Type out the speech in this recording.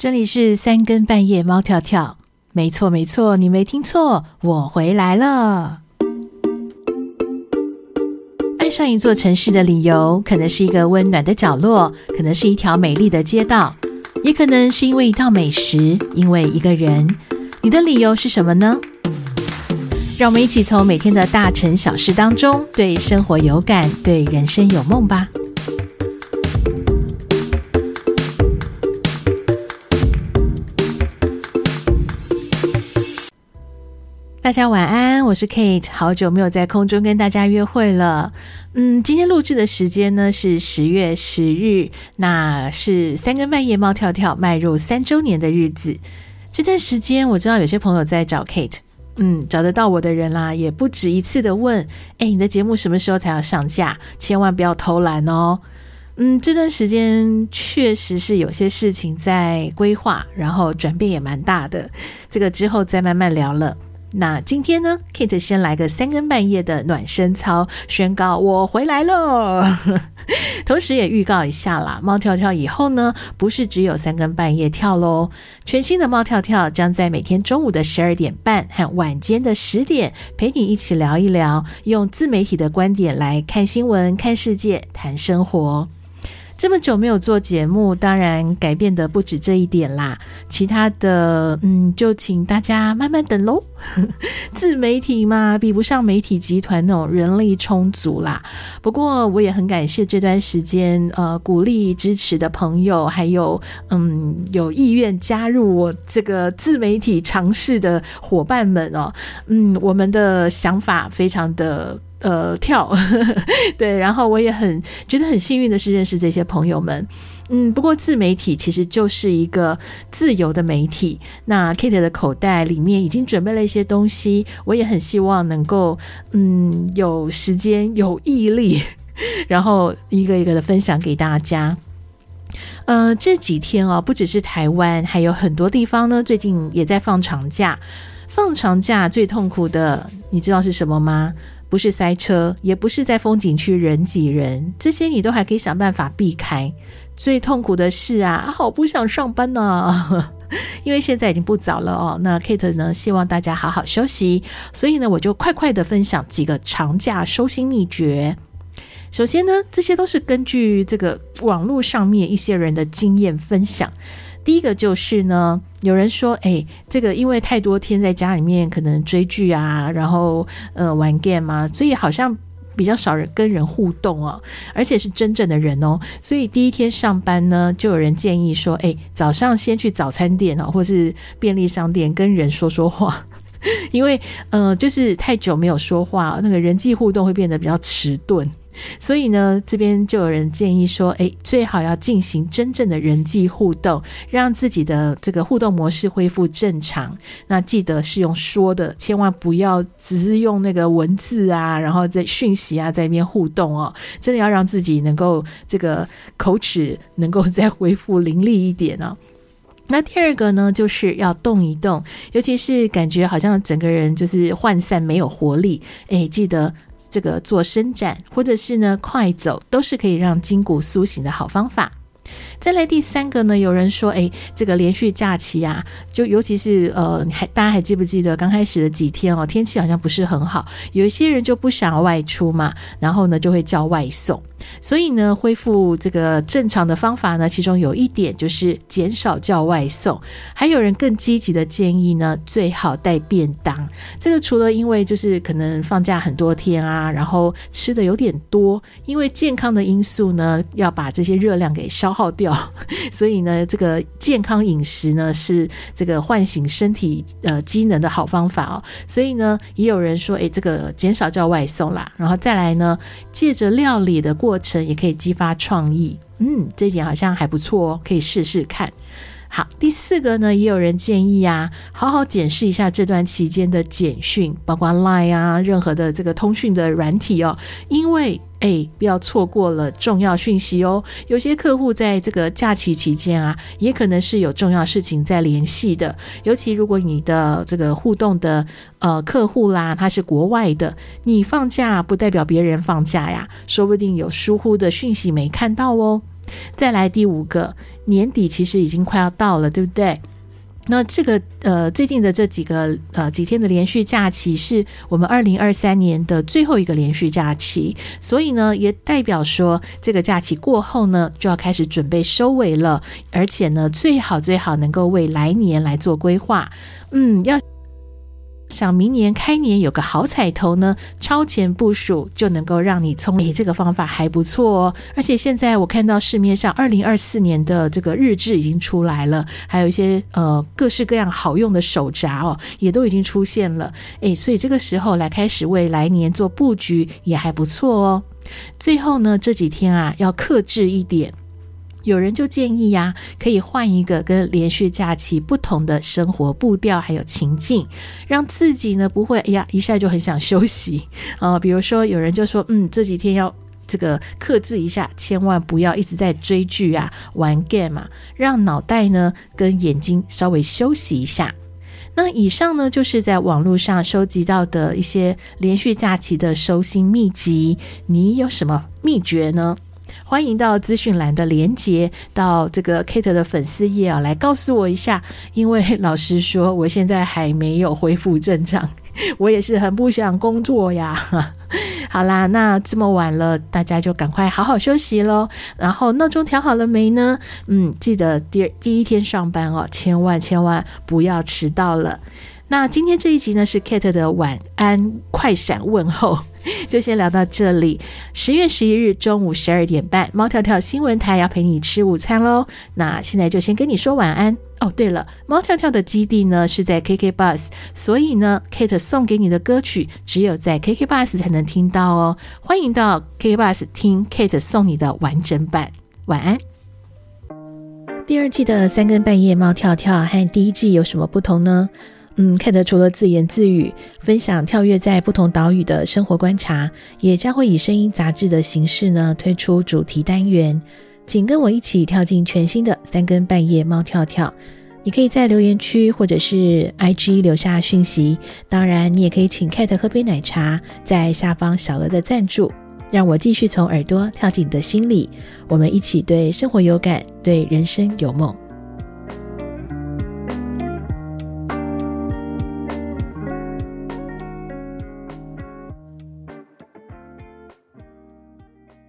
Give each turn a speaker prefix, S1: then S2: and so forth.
S1: 这里是三更半夜，猫跳跳。没错，没错，你没听错，我回来了。爱上一座城市的理由，可能是一个温暖的角落，可能是一条美丽的街道，也可能是因为一道美食，因为一个人。你的理由是什么呢？让我们一起从每天的大城小事当中，对生活有感，对人生有梦吧。大家晚安，我是 Kate，好久没有在空中跟大家约会了。嗯，今天录制的时间呢是十月十日，那是三更半夜猫跳跳迈入三周年的日子。这段时间我知道有些朋友在找 Kate，嗯，找得到我的人啦，也不止一次的问，哎，你的节目什么时候才要上架？千万不要偷懒哦。嗯，这段时间确实是有些事情在规划，然后转变也蛮大的，这个之后再慢慢聊了。那今天呢，Kate 先来个三更半夜的暖身操，宣告我回来喽。同时也预告一下啦，猫跳跳以后呢，不是只有三更半夜跳喽，全新的猫跳跳将在每天中午的十二点半和晚间的十点，陪你一起聊一聊，用自媒体的观点来看新闻、看世界、谈生活。这么久没有做节目，当然改变的不止这一点啦。其他的，嗯，就请大家慢慢等喽。自媒体嘛，比不上媒体集团那种人力充足啦。不过我也很感谢这段时间呃鼓励支持的朋友，还有嗯有意愿加入我这个自媒体尝试的伙伴们哦。嗯，我们的想法非常的。呃，跳，对，然后我也很觉得很幸运的是认识这些朋友们，嗯，不过自媒体其实就是一个自由的媒体。那 Kate 的口袋里面已经准备了一些东西，我也很希望能够，嗯，有时间有毅力，然后一个一个的分享给大家。呃，这几天哦，不只是台湾，还有很多地方呢，最近也在放长假。放长假最痛苦的，你知道是什么吗？不是塞车，也不是在风景区人挤人，这些你都还可以想办法避开。最痛苦的是啊，好不想上班呢、啊，因为现在已经不早了哦。那 Kate 呢，希望大家好好休息，所以呢，我就快快的分享几个长假收心秘诀。首先呢，这些都是根据这个网络上面一些人的经验分享。第一个就是呢，有人说，哎，这个因为太多天在家里面，可能追剧啊，然后呃玩 game 啊，所以好像比较少人跟人互动哦，而且是真正的人哦，所以第一天上班呢，就有人建议说，哎，早上先去早餐店哦，或是便利商店跟人说说话，因为呃，就是太久没有说话，那个人际互动会变得比较迟钝。所以呢，这边就有人建议说，诶，最好要进行真正的人际互动，让自己的这个互动模式恢复正常。那记得是用说的，千万不要只是用那个文字啊，然后在讯息啊，在那边互动哦。真的要让自己能够这个口齿能够再恢复伶俐一点哦。那第二个呢，就是要动一动，尤其是感觉好像整个人就是涣散没有活力，诶，记得。这个做伸展，或者是呢快走，都是可以让筋骨苏醒的好方法。再来第三个呢，有人说，哎，这个连续假期啊，就尤其是呃，还大家还记不记得刚开始的几天哦，天气好像不是很好，有一些人就不想要外出嘛，然后呢就会叫外送。所以呢，恢复这个正常的方法呢，其中有一点就是减少叫外送。还有人更积极的建议呢，最好带便当。这个除了因为就是可能放假很多天啊，然后吃的有点多，因为健康的因素呢，要把这些热量给消耗掉。所以呢，这个健康饮食呢，是这个唤醒身体呃机能的好方法哦。所以呢，也有人说，诶，这个减少叫外送啦，然后再来呢，借着料理的过程也可以激发创意，嗯，这一点好像还不错哦，可以试试看。好，第四个呢，也有人建议啊，好好检视一下这段期间的简讯，包括 Line 啊，任何的这个通讯的软体哦，因为。哎，不要错过了重要讯息哦！有些客户在这个假期期间啊，也可能是有重要事情在联系的。尤其如果你的这个互动的呃客户啦，他是国外的，你放假不代表别人放假呀，说不定有疏忽的讯息没看到哦。再来第五个，年底其实已经快要到了，对不对？那这个呃，最近的这几个呃几天的连续假期，是我们二零二三年的最后一个连续假期，所以呢，也代表说这个假期过后呢，就要开始准备收尾了，而且呢，最好最好能够为来年来做规划，嗯，要。想明年开年有个好彩头呢，超前部署就能够让你聪明。这个方法还不错哦。而且现在我看到市面上二零二四年的这个日志已经出来了，还有一些呃各式各样好用的手札哦，也都已经出现了。诶，所以这个时候来开始为来年做布局也还不错哦。最后呢，这几天啊要克制一点。有人就建议呀，可以换一个跟连续假期不同的生活步调，还有情境，让自己呢不会哎呀一下就很想休息啊。比如说，有人就说，嗯，这几天要这个克制一下，千万不要一直在追剧啊、玩 game 啊，让脑袋呢跟眼睛稍微休息一下。那以上呢就是在网络上收集到的一些连续假期的收心秘籍，你有什么秘诀呢？欢迎到资讯栏的连接，到这个 Kate 的粉丝页啊，来告诉我一下。因为老实说，我现在还没有恢复正常，我也是很不想工作呀。好啦，那这么晚了，大家就赶快好好休息喽。然后闹钟调好了没呢？嗯，记得第第一天上班哦，千万千万不要迟到了。那今天这一集呢，是 Kate 的晚安快闪问候。就先聊到这里。十月十一日中午十二点半，猫跳跳新闻台要陪你吃午餐喽。那现在就先跟你说晚安哦。对了，猫跳跳的基地呢是在 KK Bus，所以呢，Kate 送给你的歌曲只有在 KK Bus 才能听到哦。欢迎到 KK Bus 听 Kate 送你的完整版。晚安。第二季的三更半夜，猫跳跳和第一季有什么不同呢？嗯，Kate 除了自言自语分享跳跃在不同岛屿的生活观察，也将会以声音杂志的形式呢推出主题单元，请跟我一起跳进全新的三更半夜猫跳跳。你可以在留言区或者是 IG 留下讯息，当然你也可以请 Kate 喝杯奶茶，在下方小额的赞助，让我继续从耳朵跳进你的心里，我们一起对生活有感，对人生有梦。